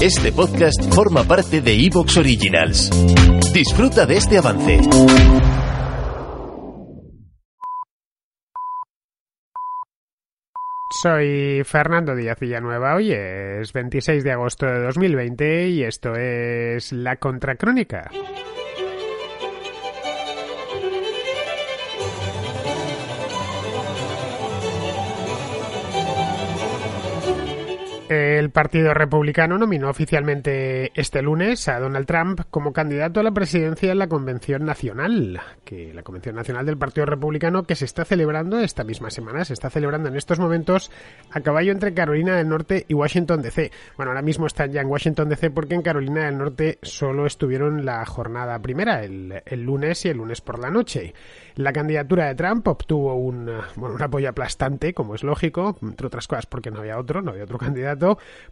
este podcast forma parte de Evox Originals. Disfruta de este avance. Soy Fernando Díaz Villanueva. Hoy es 26 de agosto de 2020 y esto es La Contracrónica. El Partido Republicano nominó oficialmente este lunes a Donald Trump como candidato a la presidencia en la Convención Nacional, que la Convención Nacional del Partido Republicano que se está celebrando esta misma semana, se está celebrando en estos momentos a caballo entre Carolina del Norte y Washington DC. Bueno, ahora mismo están ya en Washington DC porque en Carolina del Norte solo estuvieron la jornada primera, el, lunes y el lunes por la noche. La candidatura de Trump obtuvo un, un apoyo aplastante, como es lógico, entre otras cosas porque no había otro, no había otro candidato,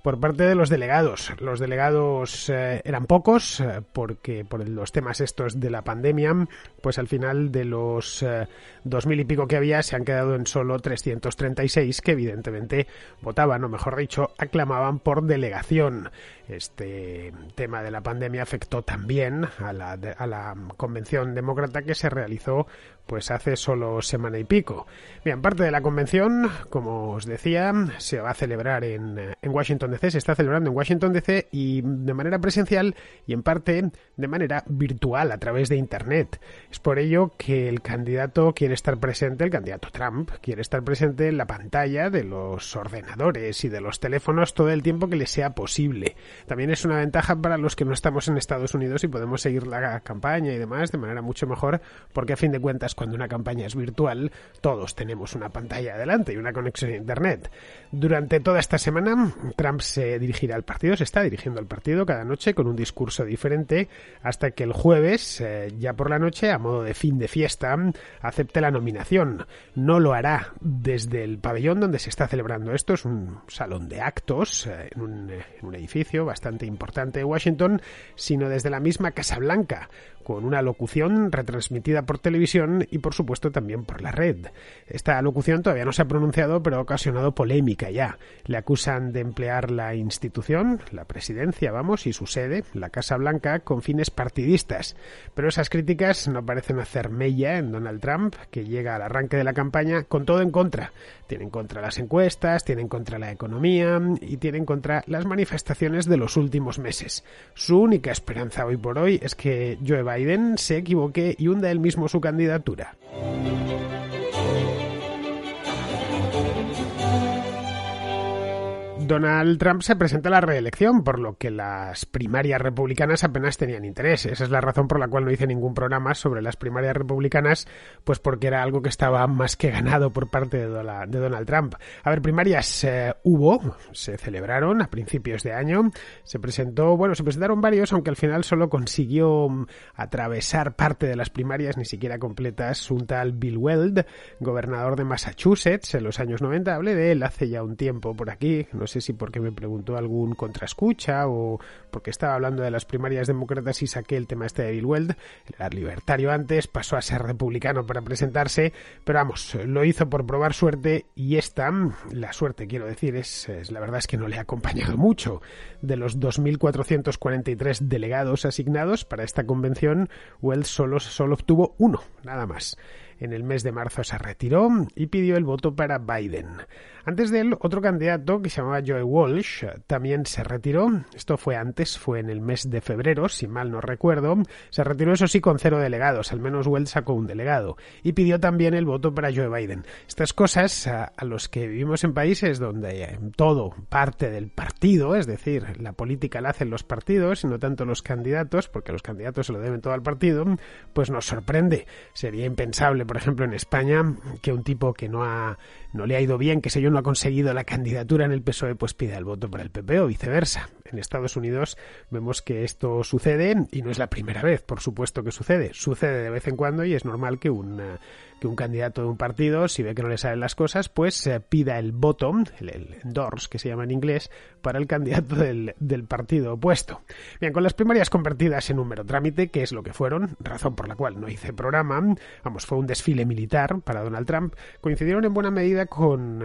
por parte de los delegados. Los delegados eh, eran pocos eh, porque por los temas estos de la pandemia, pues al final de los eh, dos mil y pico que había se han quedado en solo 336 que evidentemente votaban, o mejor dicho, aclamaban por delegación. Este tema de la pandemia afectó también a la, a la convención demócrata que se realizó pues hace solo semana y pico. Bien, parte de la convención, como os decía, se va a celebrar en, en, Washington DC, se está celebrando en Washington DC y de manera presencial y en parte de manera virtual a través de Internet. Es por ello que el candidato quiere estar presente, el candidato Trump quiere estar presente en la pantalla de los ordenadores y de los teléfonos todo el tiempo que le sea posible. También es una ventaja para los que no estamos en Estados Unidos y podemos seguir la campaña y demás de manera mucho mejor porque a fin de cuentas cuando una campaña es virtual, todos tenemos una pantalla adelante y una conexión a Internet. Durante toda esta semana, Trump se dirigirá al partido, se está dirigiendo al partido cada noche con un discurso diferente, hasta que el jueves, eh, ya por la noche, a modo de fin de fiesta, acepte la nominación. No lo hará desde el pabellón donde se está celebrando esto, es un salón de actos eh, un, en un edificio bastante importante de Washington, sino desde la misma Casa Blanca, con una locución retransmitida por televisión y por supuesto también por la red. Esta locución todavía no se ha pronunciado pero ha ocasionado polémica ya. Le acusan de emplear la institución, la presidencia, vamos, y su sede, la Casa Blanca, con fines partidistas. Pero esas críticas no parecen hacer mella en Donald Trump, que llega al arranque de la campaña con todo en contra. Tiene en contra las encuestas, tiene en contra la economía y tiene en contra las manifestaciones de los últimos meses. Su única esperanza hoy por hoy es que Joe Biden se equivoque y hunda él mismo su candidatura. Donald Trump se presenta a la reelección, por lo que las primarias republicanas apenas tenían interés. Esa es la razón por la cual no hice ningún programa sobre las primarias republicanas, pues porque era algo que estaba más que ganado por parte de, Donald Trump. A ver, primarias eh, hubo, se celebraron a principios de año, se presentó, bueno, se presentaron varios, aunque al final solo consiguió mm, atravesar parte de las primarias, ni siquiera completas, un tal Bill Weld, gobernador de Massachusetts en los años 90. Hablé de él hace ya un tiempo por aquí, no sé si porque me preguntó algún contraescucha o porque estaba hablando de las primarias demócratas y saqué el tema este de Bill Weld. Era libertario antes, pasó a ser republicano para presentarse, pero vamos, lo hizo por probar suerte y esta, la suerte quiero decir, es, la verdad es que no le ha acompañado mucho. De los 2.443 delegados asignados para esta convención, Weld solo, solo obtuvo uno, nada más. En el mes de marzo se retiró y pidió el voto para Biden. Antes de él, otro candidato que se llamaba Joe Walsh también se retiró. Esto fue antes, fue en el mes de febrero, si mal no recuerdo. Se retiró, eso sí, con cero delegados. Al menos Wells sacó un delegado. Y pidió también el voto para Joe Biden. Estas cosas, a, los que vivimos en países donde todo parte del partido, es decir, la política la hacen los partidos y no tanto los candidatos, porque los candidatos se lo deben todo al partido, pues nos sorprende. Sería impensable, por ejemplo, en España, que un tipo que no ha no le ha ido bien, que sé yo, no ha conseguido la candidatura en el PSOE, pues pida el voto para el PP o viceversa. En Estados Unidos vemos que esto sucede y no es la primera vez, por supuesto que sucede. Sucede de vez en cuando y es normal que un, que un candidato de un partido, si ve que no le salen las cosas, pues eh, pida el voto, el, el, endorse, que se llama en inglés, para el candidato del, del partido opuesto. Bien, con las primarias convertidas en un mero trámite, que es lo que fueron, razón por la cual no hice programa, vamos, fue un desfile militar para Donald Trump, coincidieron en buena medida con...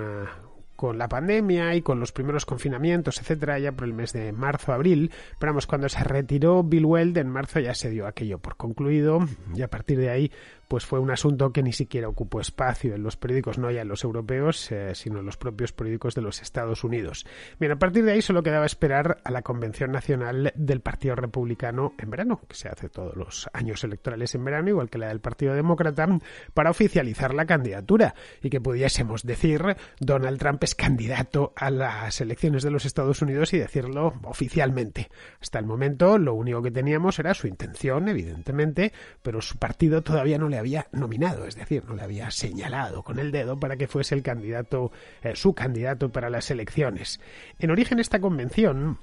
Con la pandemia y con los primeros confinamientos, etcétera, ya por el mes de marzo, abril. Pero vamos, cuando se retiró Bill Weld en marzo ya se dio aquello por concluido y a partir de ahí pues fue un asunto que ni siquiera ocupó espacio en los periódicos, no ya en los europeos, eh, sino en los propios periódicos de los Estados Unidos. Bien, a partir de ahí solo quedaba esperar a la Convención Nacional del Partido Republicano en verano, que se hace todos los años electorales en verano, igual que la del Partido Demócrata, para oficializar la candidatura y que pudiésemos decir Donald Trump candidato a las elecciones de los Estados Unidos y decirlo oficialmente. Hasta el momento lo único que teníamos era su intención, evidentemente, pero su partido todavía no le había nominado, es decir, no le había señalado con el dedo para que fuese el candidato, eh, su candidato para las elecciones. En origen esta convención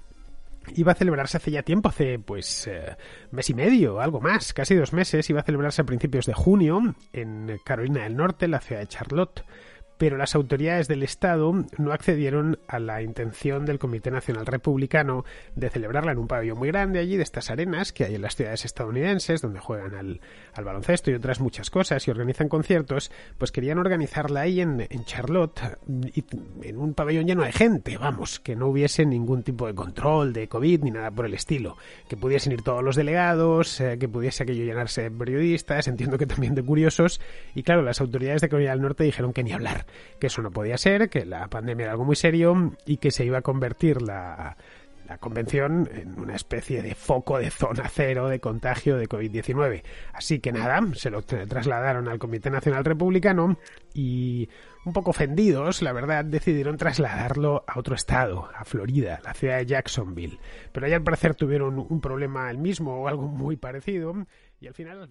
iba a celebrarse hace ya tiempo, hace pues eh, mes y medio, algo más, casi dos meses, iba a celebrarse a principios de junio en Carolina del Norte, la ciudad de Charlotte pero las autoridades del Estado no accedieron a la intención del Comité Nacional Republicano de celebrarla en un pabellón muy grande allí, de estas arenas que hay en las ciudades estadounidenses, donde juegan al, al baloncesto y otras muchas cosas y organizan conciertos, pues querían organizarla ahí en, Charlotte, en un pabellón lleno de gente, vamos, que no hubiese ningún tipo de control de COVID ni nada por el estilo, que pudiesen ir todos los delegados, eh, que pudiese aquello llenarse de periodistas, entiendo que también de curiosos, y claro, las autoridades de Corea del Norte dijeron que ni hablar que eso no podía ser, que la pandemia era algo muy serio y que se iba a convertir la, la convención en una especie de foco de zona cero de contagio de COVID-19. Así que nada, se lo trasladaron al Comité Nacional Republicano y un poco ofendidos, la verdad, decidieron trasladarlo a otro estado, a Florida, la ciudad de Jacksonville. Pero allá al parecer tuvieron un problema el mismo o algo muy parecido y al final